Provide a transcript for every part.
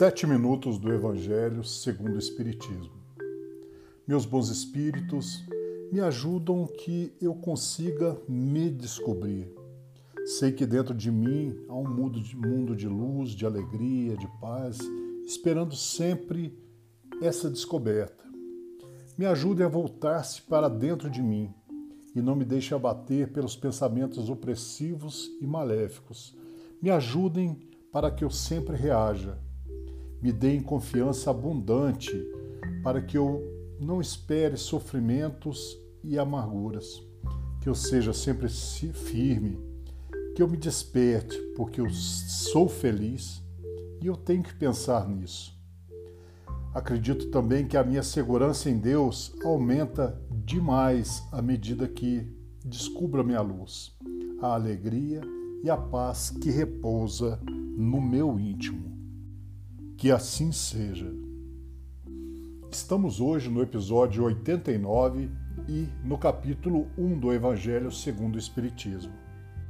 Sete minutos do Evangelho segundo o Espiritismo. Meus bons espíritos me ajudam que eu consiga me descobrir. Sei que dentro de mim há um mundo de, mundo de luz, de alegria, de paz, esperando sempre essa descoberta. Me ajudem a voltar-se para dentro de mim e não me deixe abater pelos pensamentos opressivos e maléficos. Me ajudem para que eu sempre reaja me deem confiança abundante para que eu não espere sofrimentos e amarguras, que eu seja sempre firme, que eu me desperte, porque eu sou feliz e eu tenho que pensar nisso. Acredito também que a minha segurança em Deus aumenta demais à medida que descubro a minha luz, a alegria e a paz que repousa no meu íntimo. Que assim seja. Estamos hoje no episódio 89 e no capítulo 1 do Evangelho segundo o Espiritismo.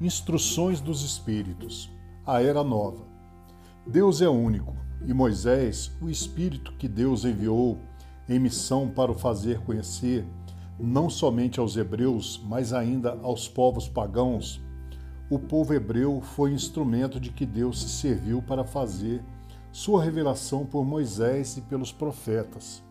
Instruções dos Espíritos. A Era Nova. Deus é único e Moisés, o Espírito que Deus enviou em missão para o fazer conhecer, não somente aos hebreus, mas ainda aos povos pagãos, o povo hebreu foi instrumento de que Deus se serviu para fazer sua revelação por Moisés e pelos profetas.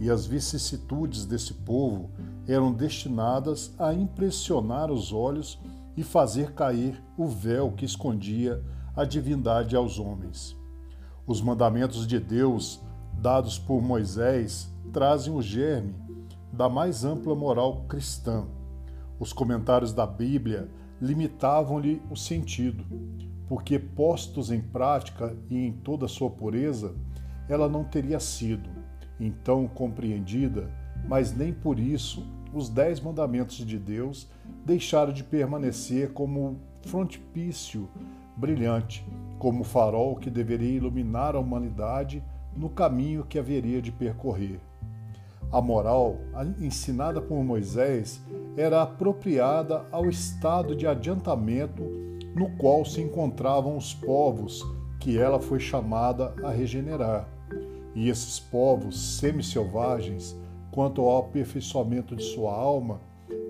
E as vicissitudes desse povo eram destinadas a impressionar os olhos e fazer cair o véu que escondia a divindade aos homens. Os mandamentos de Deus, dados por Moisés, trazem o germe da mais ampla moral cristã. Os comentários da Bíblia limitavam-lhe o sentido, porque postos em prática e em toda sua pureza, ela não teria sido então compreendida, mas nem por isso os dez mandamentos de Deus deixaram de permanecer como frontispício brilhante, como farol que deveria iluminar a humanidade no caminho que haveria de percorrer. A moral, ensinada por Moisés, era apropriada ao estado de adiantamento no qual se encontravam os povos que ela foi chamada a regenerar. E esses povos semi-selvagens, quanto ao aperfeiçoamento de sua alma,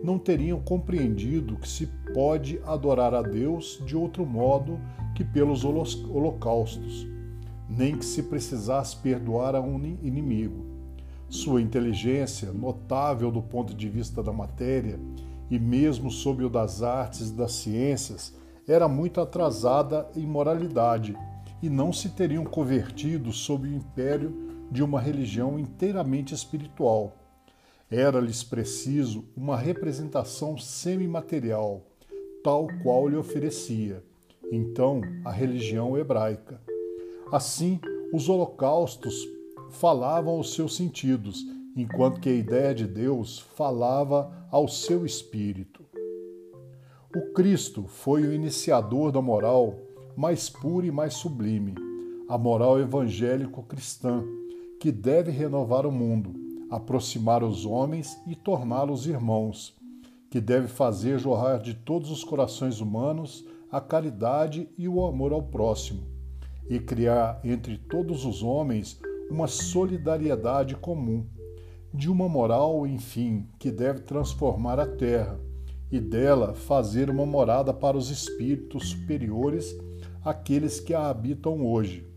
não teriam compreendido que se pode adorar a Deus de outro modo que pelos holocaustos, nem que se precisasse perdoar a um inimigo. Sua inteligência, notável do ponto de vista da matéria, e mesmo sob o das artes e das ciências, era muito atrasada em moralidade e não se teriam convertido sob o império de uma religião inteiramente espiritual. Era-lhes preciso uma representação semimaterial, tal qual lhe oferecia, então, a religião hebraica. Assim, os holocaustos falavam aos seus sentidos, enquanto que a ideia de Deus falava ao seu espírito. O Cristo foi o iniciador da moral mais pura e mais sublime, a moral evangélico-cristã, que deve renovar o mundo, aproximar os homens e torná-los irmãos, que deve fazer jorrar de todos os corações humanos a caridade e o amor ao próximo, e criar entre todos os homens uma solidariedade comum, de uma moral, enfim, que deve transformar a terra e dela fazer uma morada para os espíritos superiores àqueles que a habitam hoje.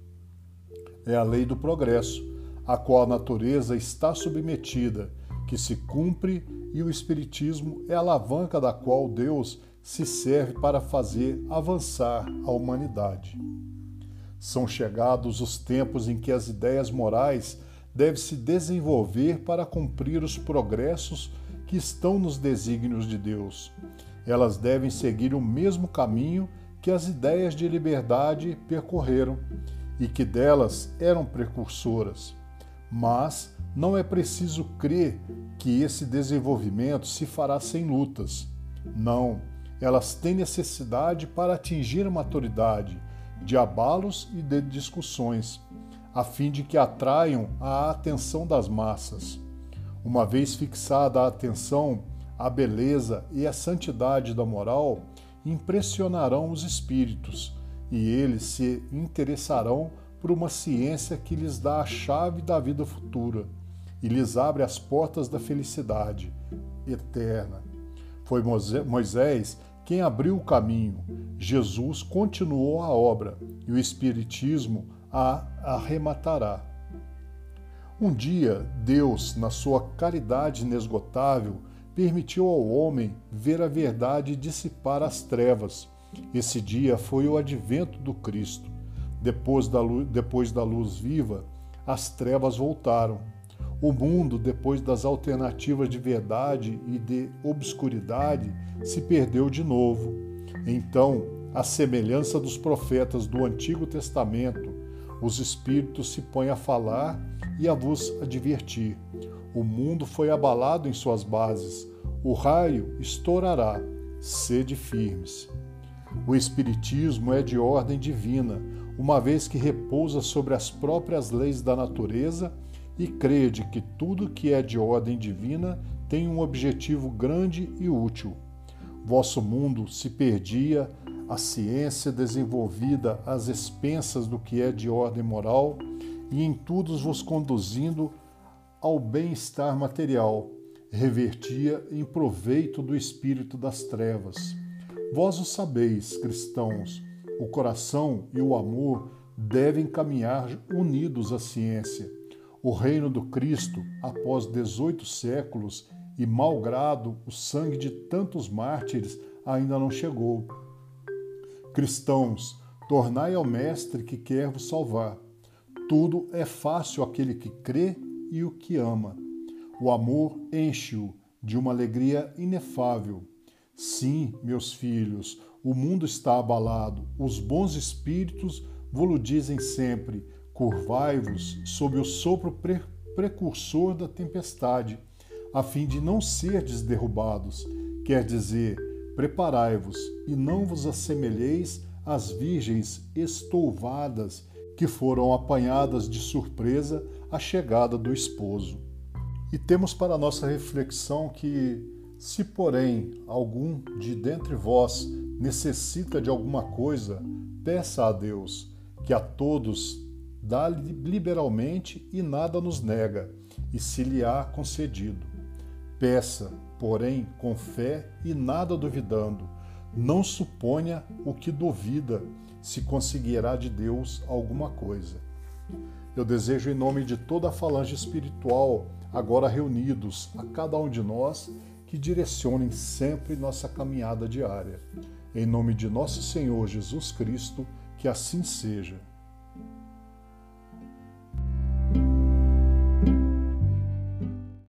É a lei do progresso, a qual a natureza está submetida, que se cumpre e o Espiritismo é a alavanca da qual Deus se serve para fazer avançar a humanidade. São chegados os tempos em que as ideias morais devem se desenvolver para cumprir os progressos que estão nos desígnios de Deus. Elas devem seguir o mesmo caminho que as ideias de liberdade percorreram e que delas eram precursoras. Mas não é preciso crer que esse desenvolvimento se fará sem lutas. Não, elas têm necessidade para atingir a maturidade de abalos e de discussões, a fim de que atraiam a atenção das massas. Uma vez fixada a atenção, a beleza e a santidade da moral impressionarão os espíritos e eles se interessarão por uma ciência que lhes dá a chave da vida futura e lhes abre as portas da felicidade eterna. Foi Moisés quem abriu o caminho, Jesus continuou a obra e o Espiritismo a arrematará. Um dia, Deus, na sua caridade inesgotável, permitiu ao homem ver a verdade e dissipar as trevas. Esse dia foi o advento do Cristo. Depois da luz, depois da luz viva, as trevas voltaram. O mundo, depois das alternativas de verdade e de obscuridade, se perdeu de novo. Então, à semelhança dos profetas do Antigo Testamento, os Espíritos se põem a falar e a vos advertir. O mundo foi abalado em suas bases, o raio estourará, sede firmes. O Espiritismo é de ordem divina, uma vez que repousa sobre as próprias leis da natureza e crede que tudo que é de ordem divina tem um objetivo grande e útil. Vosso mundo se perdia, a ciência desenvolvida às expensas do que é de ordem moral, e em tudo vos conduzindo ao bem-estar material, revertia em proveito do espírito das trevas. Vós o sabeis, cristãos, o coração e o amor devem caminhar unidos à ciência. O reino do Cristo, após 18 séculos e malgrado o sangue de tantos mártires, ainda não chegou. Cristãos, tornai ao Mestre que quer vos salvar. Tudo é fácil aquele que crê e o que ama. O amor enche-o de uma alegria inefável. Sim, meus filhos, o mundo está abalado. Os bons espíritos vos dizem sempre: curvai-vos sob o sopro pre precursor da tempestade, a fim de não serdes derrubados. Quer dizer, preparai-vos e não vos assemelheis às virgens estouvadas que foram apanhadas de surpresa à chegada do esposo. E temos para nossa reflexão que, se porém algum de dentre vós necessita de alguma coisa, peça a Deus, que a todos dá liberalmente e nada nos nega, e se lhe há concedido. Peça, porém, com fé e nada duvidando. Não suponha o que duvida, se conseguirá de Deus alguma coisa. Eu desejo, em nome de toda a falange espiritual, agora reunidos, a cada um de nós, que direcionem sempre nossa caminhada diária. Em nome de nosso Senhor Jesus Cristo, que assim seja.